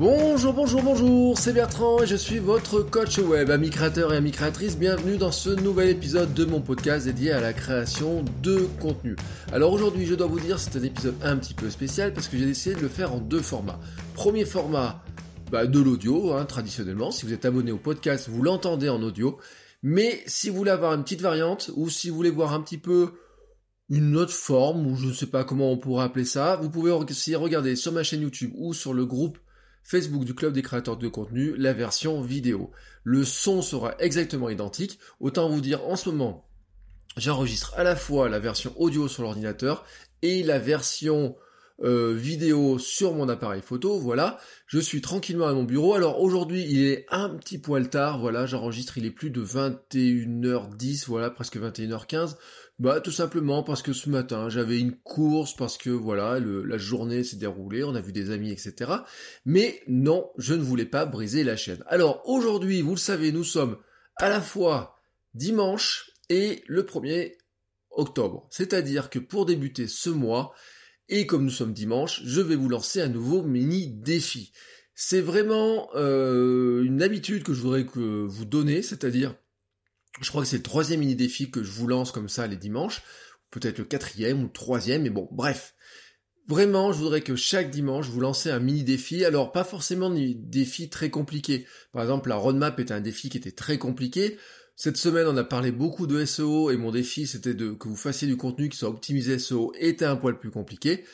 Bonjour, bonjour, bonjour, c'est Bertrand et je suis votre coach web, ami créateur et ami créatrice. Bienvenue dans ce nouvel épisode de mon podcast dédié à la création de contenu. Alors aujourd'hui, je dois vous dire, c'est un épisode un petit peu spécial parce que j'ai décidé de le faire en deux formats. Premier format, bah, de l'audio, hein, traditionnellement. Si vous êtes abonné au podcast, vous l'entendez en audio. Mais si vous voulez avoir une petite variante ou si vous voulez voir un petit peu une autre forme, ou je ne sais pas comment on pourrait appeler ça, vous pouvez aussi regarder sur ma chaîne YouTube ou sur le groupe Facebook du Club des créateurs de contenu, la version vidéo. Le son sera exactement identique. Autant vous dire en ce moment, j'enregistre à la fois la version audio sur l'ordinateur et la version euh, vidéo sur mon appareil photo, voilà. Je suis tranquillement à mon bureau. Alors aujourd'hui, il est un petit poil tard, voilà, j'enregistre, il est plus de 21h10, voilà, presque 21h15. Bah tout simplement parce que ce matin j'avais une course, parce que voilà, la journée s'est déroulée, on a vu des amis, etc. Mais non, je ne voulais pas briser la chaîne. Alors aujourd'hui, vous le savez, nous sommes à la fois dimanche et le 1er octobre. C'est-à-dire que pour débuter ce mois, et comme nous sommes dimanche, je vais vous lancer un nouveau mini défi. C'est vraiment euh, une habitude que je voudrais que vous donner, c'est-à-dire je crois que c'est le troisième mini défi que je vous lance comme ça les dimanches, peut-être le quatrième ou le troisième, mais bon, bref. Vraiment, je voudrais que chaque dimanche, vous lancez un mini défi. Alors, pas forcément des défis très compliqués. Par exemple, la roadmap était un défi qui était très compliqué. Cette semaine, on a parlé beaucoup de SEO et mon défi, c'était de que vous fassiez du contenu qui soit optimisé SEO était un poil plus compliqué.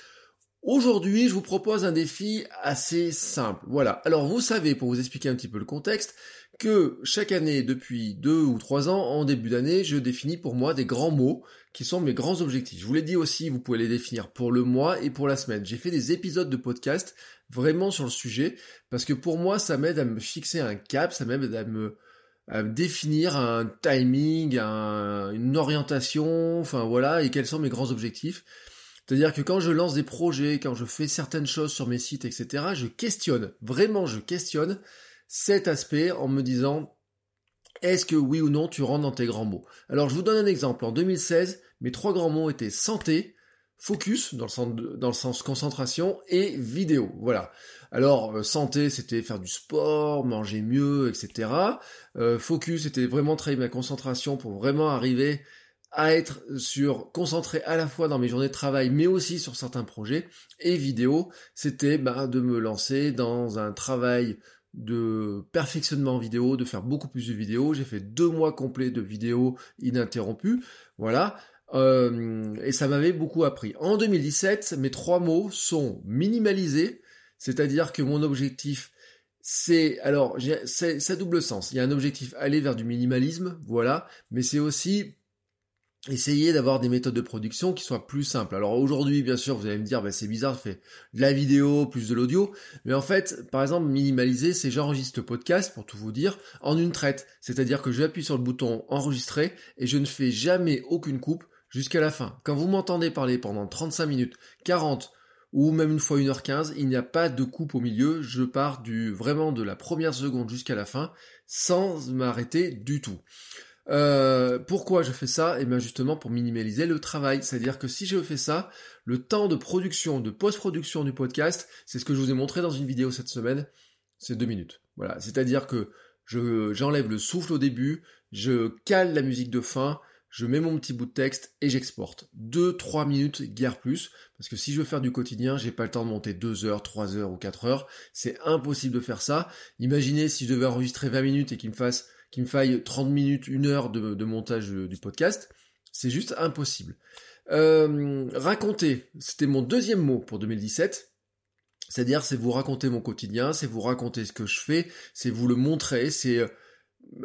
Aujourd'hui, je vous propose un défi assez simple. Voilà. Alors, vous savez, pour vous expliquer un petit peu le contexte, que chaque année, depuis deux ou trois ans, en début d'année, je définis pour moi des grands mots qui sont mes grands objectifs. Je vous l'ai dit aussi, vous pouvez les définir pour le mois et pour la semaine. J'ai fait des épisodes de podcast vraiment sur le sujet parce que pour moi, ça m'aide à me fixer un cap, ça m'aide à me, définir un timing, une orientation, enfin voilà, et quels sont mes grands objectifs. C'est-à-dire que quand je lance des projets, quand je fais certaines choses sur mes sites, etc., je questionne, vraiment je questionne cet aspect en me disant est-ce que oui ou non tu rentres dans tes grands mots? Alors je vous donne un exemple. En 2016, mes trois grands mots étaient santé, focus dans le sens, dans concentration et vidéo. Voilà. Alors euh, santé, c'était faire du sport, manger mieux, etc. Euh, focus, c'était vraiment travailler ma concentration pour vraiment arriver à être sur concentré à la fois dans mes journées de travail mais aussi sur certains projets et vidéo c'était bah, de me lancer dans un travail de perfectionnement vidéo, de faire beaucoup plus de vidéos. J'ai fait deux mois complets de vidéos ininterrompues. Voilà. Euh, et ça m'avait beaucoup appris. En 2017, mes trois mots sont minimalisés, c'est-à-dire que mon objectif, c'est alors c'est ça double sens. Il y a un objectif aller vers du minimalisme, voilà, mais c'est aussi essayer d'avoir des méthodes de production qui soient plus simples. Alors aujourd'hui, bien sûr, vous allez me dire, bah, c'est bizarre, je fais de la vidéo plus de l'audio, mais en fait, par exemple, minimaliser, c'est j'enregistre le podcast, pour tout vous dire, en une traite. C'est-à-dire que j'appuie sur le bouton enregistrer et je ne fais jamais aucune coupe jusqu'à la fin. Quand vous m'entendez parler pendant 35 minutes, 40 ou même une fois 1h15, il n'y a pas de coupe au milieu, je pars du vraiment de la première seconde jusqu'à la fin sans m'arrêter du tout. Euh, pourquoi je fais ça? Eh bien justement pour minimaliser le travail. C'est-à-dire que si je fais ça, le temps de production, de post-production du podcast, c'est ce que je vous ai montré dans une vidéo cette semaine, c'est deux minutes. Voilà. C'est-à-dire que je, j'enlève le souffle au début, je cale la musique de fin, je mets mon petit bout de texte et j'exporte. Deux, trois minutes, guère plus. Parce que si je veux faire du quotidien, j'ai pas le temps de monter deux heures, trois heures ou quatre heures. C'est impossible de faire ça. Imaginez si je devais enregistrer 20 minutes et qu'il me fasse qu'il me faille 30 minutes, une heure de, montage du podcast, c'est juste impossible. Euh, raconter, c'était mon deuxième mot pour 2017. C'est-à-dire, c'est vous raconter mon quotidien, c'est vous raconter ce que je fais, c'est vous le montrer, c'est euh,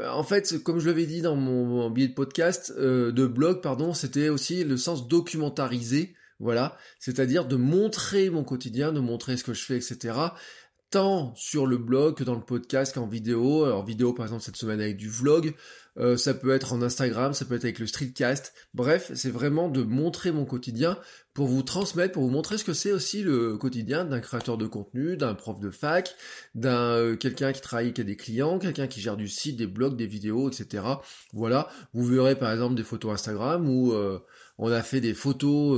en fait, comme je l'avais dit dans mon, billet de podcast, euh, de blog, pardon, c'était aussi le sens documentariser voilà, c'est-à-dire de montrer mon quotidien, de montrer ce que je fais, etc tant sur le blog que dans le podcast qu'en vidéo. En vidéo, par exemple, cette semaine avec du vlog. Euh, ça peut être en Instagram, ça peut être avec le streetcast. Bref, c'est vraiment de montrer mon quotidien pour vous transmettre, pour vous montrer ce que c'est aussi le quotidien d'un créateur de contenu, d'un prof de fac, d'un euh, quelqu'un qui travaille, qui a des clients, quelqu'un qui gère du site, des blogs, des vidéos, etc. Voilà, vous verrez par exemple des photos Instagram où euh, on a fait des photos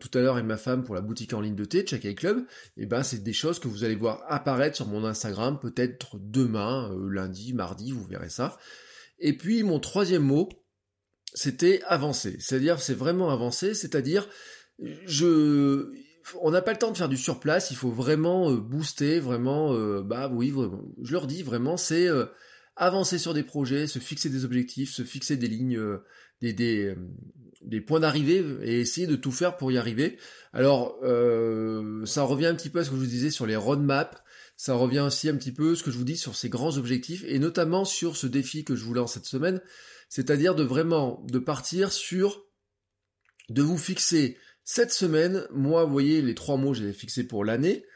tout à l'heure avec ma femme pour la boutique en ligne de thé, Check Club. Et ben c'est des choses que vous allez voir apparaître sur mon Instagram peut-être demain, lundi, mardi, vous verrez ça. Et puis mon troisième mot, c'était avancer. C'est-à-dire, c'est vraiment avancer, c'est-à-dire, je, on n'a pas le temps de faire du surplace, il faut vraiment euh, booster, vraiment, euh, bah oui, je leur dis vraiment, c'est euh, avancer sur des projets, se fixer des objectifs, se fixer des lignes, des, des, des, points d'arrivée et essayer de tout faire pour y arriver. Alors, ça revient un petit peu à ce que je vous disais sur les roadmaps ça revient aussi un petit peu ce que je vous dis sur ces grands objectifs et notamment sur ce défi que je vous lance cette semaine, c'est-à-dire de vraiment de partir sur de vous fixer cette semaine, moi vous voyez les trois mots j'ai fixé pour l'année,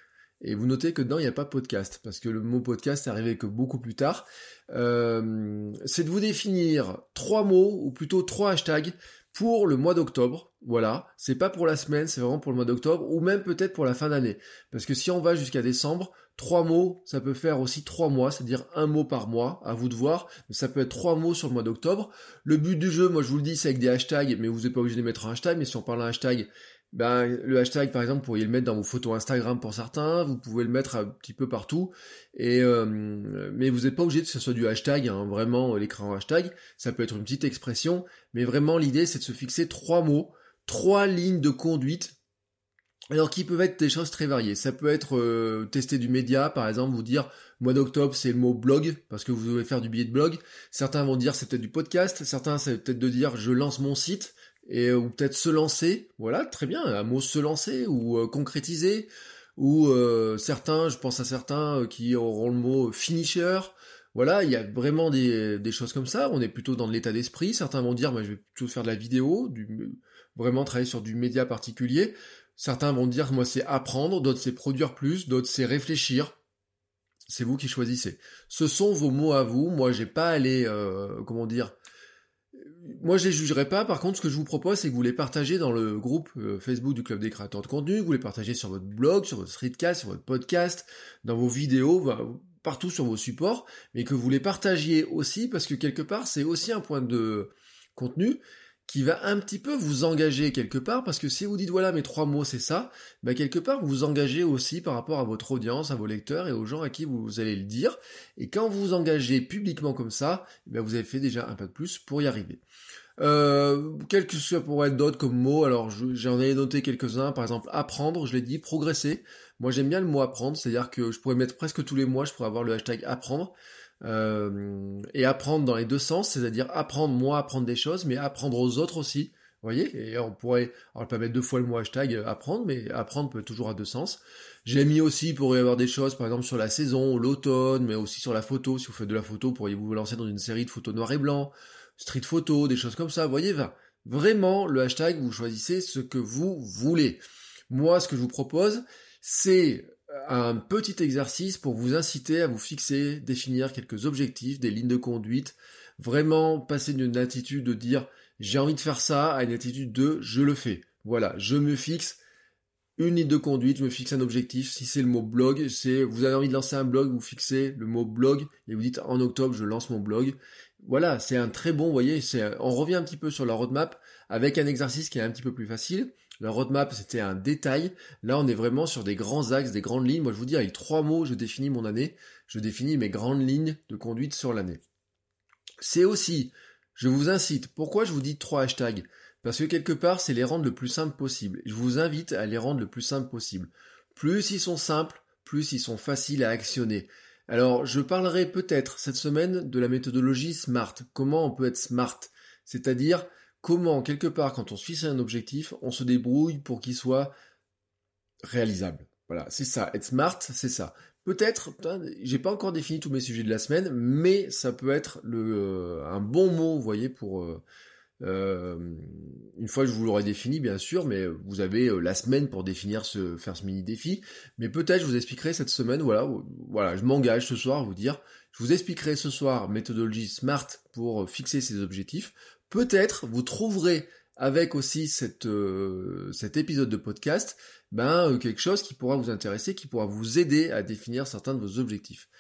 et vous notez que dedans il n'y a pas podcast, parce que le mot podcast est arrivé que beaucoup plus tard, euh, c'est de vous définir trois mots, ou plutôt trois hashtags, pour le mois d'octobre. Voilà, c'est pas pour la semaine, c'est vraiment pour le mois d'octobre, ou même peut-être pour la fin d'année. Parce que si on va jusqu'à décembre, trois mots, ça peut faire aussi trois mois, c'est-à-dire un mot par mois, à vous de voir, mais ça peut être trois mots sur le mois d'octobre. Le but du jeu, moi je vous le dis, c'est avec des hashtags, mais vous n'êtes pas obligé de mettre un hashtag, mais si on parle d'un hashtag, ben, le hashtag, par exemple, vous pourriez le mettre dans vos photos Instagram pour certains, vous pouvez le mettre un petit peu partout, et euh, mais vous n'êtes pas obligé que ce soit du hashtag, hein, vraiment l'écran hashtag, ça peut être une petite expression, mais vraiment l'idée c'est de se fixer trois mots, trois lignes de conduite, alors qui peuvent être des choses très variées. Ça peut être euh, tester du média, par exemple, vous dire mois d'octobre c'est le mot blog, parce que vous devez faire du billet de blog. Certains vont dire c'est peut-être du podcast, certains c'est peut-être de dire je lance mon site et euh, ou peut-être se lancer, voilà, très bien, un mot se lancer ou euh, concrétiser, ou euh, certains, je pense à certains qui auront le mot finisher, voilà, il y a vraiment des, des choses comme ça, on est plutôt dans l'état d'esprit, certains vont dire, moi je vais plutôt faire de la vidéo, du, vraiment travailler sur du média particulier, certains vont dire, moi c'est apprendre, d'autres c'est produire plus, d'autres c'est réfléchir, c'est vous qui choisissez. Ce sont vos mots à vous, moi j'ai pas allé, comment dire, moi, je les jugerai pas. Par contre, ce que je vous propose, c'est que vous les partagez dans le groupe euh, Facebook du Club des créateurs de contenu, vous les partagez sur votre blog, sur votre streetcast, sur votre podcast, dans vos vidéos, partout sur vos supports, mais que vous les partagiez aussi, parce que quelque part, c'est aussi un point de contenu qui va un petit peu vous engager quelque part, parce que si vous dites voilà mes trois mots c'est ça, bah quelque part vous vous engagez aussi par rapport à votre audience, à vos lecteurs et aux gens à qui vous allez le dire, et quand vous vous engagez publiquement comme ça, bah vous avez fait déjà un pas de plus pour y arriver. Euh, quel que soit pour être d'autres comme mots, alors j'en ai noté quelques-uns, par exemple apprendre, je l'ai dit, progresser. Moi j'aime bien le mot apprendre, c'est-à-dire que je pourrais mettre presque tous les mois, je pourrais avoir le hashtag apprendre. Euh, et apprendre dans les deux sens, c'est-à-dire apprendre moi, apprendre des choses, mais apprendre aux autres aussi. Vous voyez Et on pourrait, alors pas mettre deux fois le mot hashtag euh, apprendre, mais apprendre peut toujours à deux sens. J'ai mis aussi pour y avoir des choses, par exemple sur la saison, l'automne, mais aussi sur la photo. Si vous faites de la photo, pourriez-vous vous lancer dans une série de photos noir et blanc, street photo, des choses comme ça. Vous voyez, vraiment, le hashtag, vous choisissez ce que vous voulez. Moi, ce que je vous propose, c'est un petit exercice pour vous inciter à vous fixer, définir quelques objectifs, des lignes de conduite, vraiment passer d'une attitude de dire j'ai envie de faire ça à une attitude de je le fais. Voilà, je me fixe une ligne de conduite, je me fixe un objectif. Si c'est le mot blog, c'est vous avez envie de lancer un blog, vous fixez le mot blog et vous dites en octobre je lance mon blog. Voilà, c'est un très bon, vous voyez, on revient un petit peu sur la roadmap avec un exercice qui est un petit peu plus facile. La roadmap, c'était un détail. Là, on est vraiment sur des grands axes, des grandes lignes. Moi, je vous dis, avec trois mots, je définis mon année. Je définis mes grandes lignes de conduite sur l'année. C'est aussi, je vous incite, pourquoi je vous dis trois hashtags? Parce que quelque part, c'est les rendre le plus simple possible. Je vous invite à les rendre le plus simple possible. Plus ils sont simples, plus ils sont faciles à actionner. Alors, je parlerai peut-être cette semaine de la méthodologie SMART. Comment on peut être SMART? C'est-à-dire, comment, quelque part, quand on se fixe un objectif, on se débrouille pour qu'il soit réalisable. Voilà, c'est ça. Être smart, c'est ça. Peut-être, j'ai pas encore défini tous mes sujets de la semaine, mais ça peut être euh, un bon mot, vous voyez, pour euh, une fois que je vous l'aurai défini, bien sûr, mais vous avez la semaine pour définir ce, faire ce mini défi. Mais peut-être je vous expliquerai cette semaine, voilà, voilà, je m'engage ce soir à vous dire, je vous expliquerai ce soir méthodologie SMART pour fixer ces objectifs. Peut-être vous trouverez avec aussi cette, cet épisode de podcast, ben quelque chose qui pourra vous intéresser, qui pourra vous aider à définir certains de vos objectifs.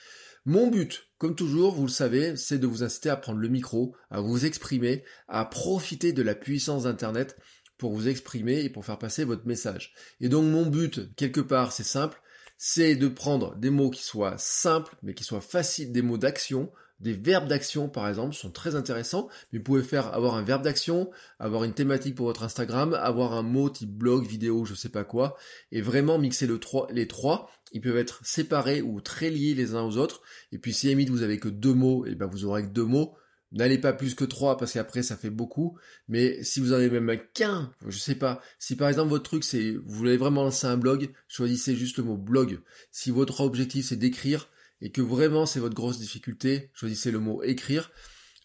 Mon but, comme toujours, vous le savez, c'est de vous inciter à prendre le micro, à vous exprimer, à profiter de la puissance d'Internet pour vous exprimer et pour faire passer votre message. Et donc mon but, quelque part, c'est simple, c'est de prendre des mots qui soient simples, mais qui soient faciles, des mots d'action, des verbes d'action par exemple sont très intéressants, vous pouvez faire avoir un verbe d'action, avoir une thématique pour votre Instagram, avoir un mot type blog, vidéo, je sais pas quoi, et vraiment mixer le les trois. Ils peuvent être séparés ou très liés les uns aux autres. Et puis si limite vous avez que deux mots, et eh ben vous aurez que deux mots. N'allez pas plus que trois parce qu'après ça fait beaucoup. Mais si vous en avez même qu'un, je sais pas. Si par exemple votre truc c'est vous voulez vraiment lancer un blog, choisissez juste le mot blog. Si votre objectif c'est d'écrire, et que vraiment c'est votre grosse difficulté, choisissez le mot écrire.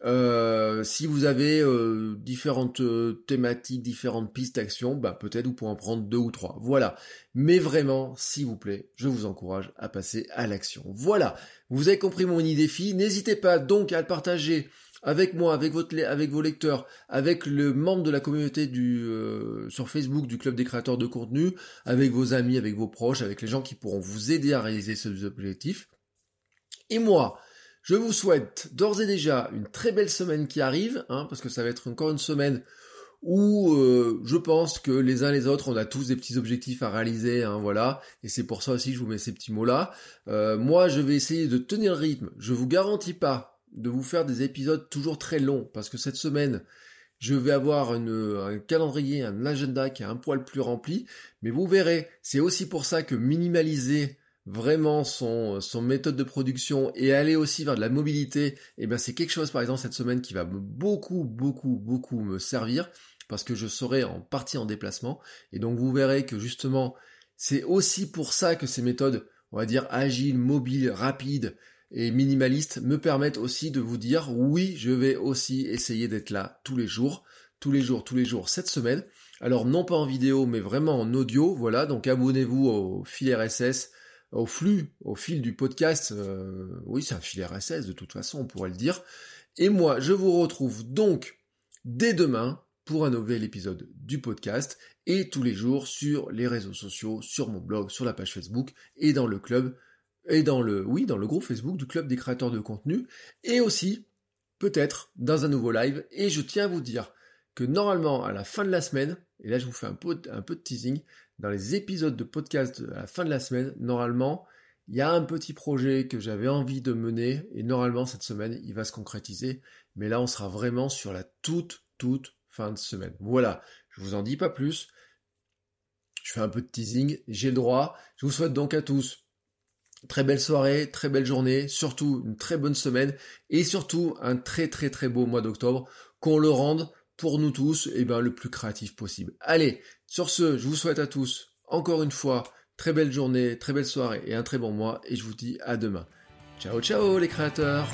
Euh, si vous avez euh, différentes euh, thématiques, différentes pistes d'action, bah peut-être vous pourrez en prendre deux ou trois. Voilà. Mais vraiment, s'il vous plaît, je vous encourage à passer à l'action. Voilà. Vous avez compris mon idée défi. N'hésitez pas donc à le partager avec moi, avec, votre, avec vos lecteurs, avec le membre de la communauté du, sur Facebook du Club des créateurs de contenu, avec vos amis, avec vos proches, avec les gens qui pourront vous aider à réaliser ces objectifs. Et moi, je vous souhaite d'ores et déjà une très belle semaine qui arrive, hein, parce que ça va être encore une semaine où euh, je pense que les uns les autres, on a tous des petits objectifs à réaliser, hein, voilà, et c'est pour ça aussi que je vous mets ces petits mots-là. Euh, moi, je vais essayer de tenir le rythme. Je vous garantis pas de vous faire des épisodes toujours très longs, parce que cette semaine, je vais avoir un calendrier, un agenda qui est un poil plus rempli, mais vous verrez, c'est aussi pour ça que minimaliser vraiment son, son méthode de production et aller aussi vers de la mobilité, eh ben c'est quelque chose par exemple cette semaine qui va beaucoup, beaucoup, beaucoup me servir parce que je serai en partie en déplacement. Et donc vous verrez que justement, c'est aussi pour ça que ces méthodes, on va dire agiles, mobiles, rapides et minimalistes me permettent aussi de vous dire oui, je vais aussi essayer d'être là tous les jours, tous les jours, tous les jours cette semaine. Alors non pas en vidéo, mais vraiment en audio, voilà. Donc abonnez-vous au fil RSS au flux, au fil du podcast. Euh, oui, c'est un fil RSS de toute façon, on pourrait le dire. Et moi, je vous retrouve donc dès demain pour un nouvel épisode du podcast et tous les jours sur les réseaux sociaux, sur mon blog, sur la page Facebook et dans le club et dans le oui, dans le groupe Facebook du club des créateurs de contenu et aussi peut-être dans un nouveau live et je tiens à vous dire que normalement à la fin de la semaine, et là je vous fais un peu, de teasing, dans les épisodes de podcast à la fin de la semaine, normalement, il y a un petit projet que j'avais envie de mener et normalement cette semaine, il va se concrétiser. Mais là, on sera vraiment sur la toute, toute fin de semaine. Voilà, je vous en dis pas plus. Je fais un peu de teasing, j'ai le droit. Je vous souhaite donc à tous très belle soirée, très belle journée, surtout une très bonne semaine et surtout un très très très beau mois d'octobre. Qu'on le rende pour nous tous et eh ben, le plus créatif possible. Allez, sur ce, je vous souhaite à tous, encore une fois, très belle journée, très belle soirée et un très bon mois, et je vous dis à demain. Ciao ciao les créateurs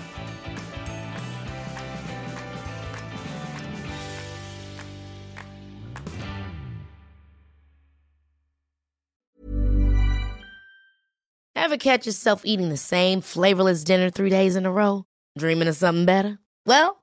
Ever catch yourself eating the same flavorless dinner three days in a row? Dreaming of something better? Well,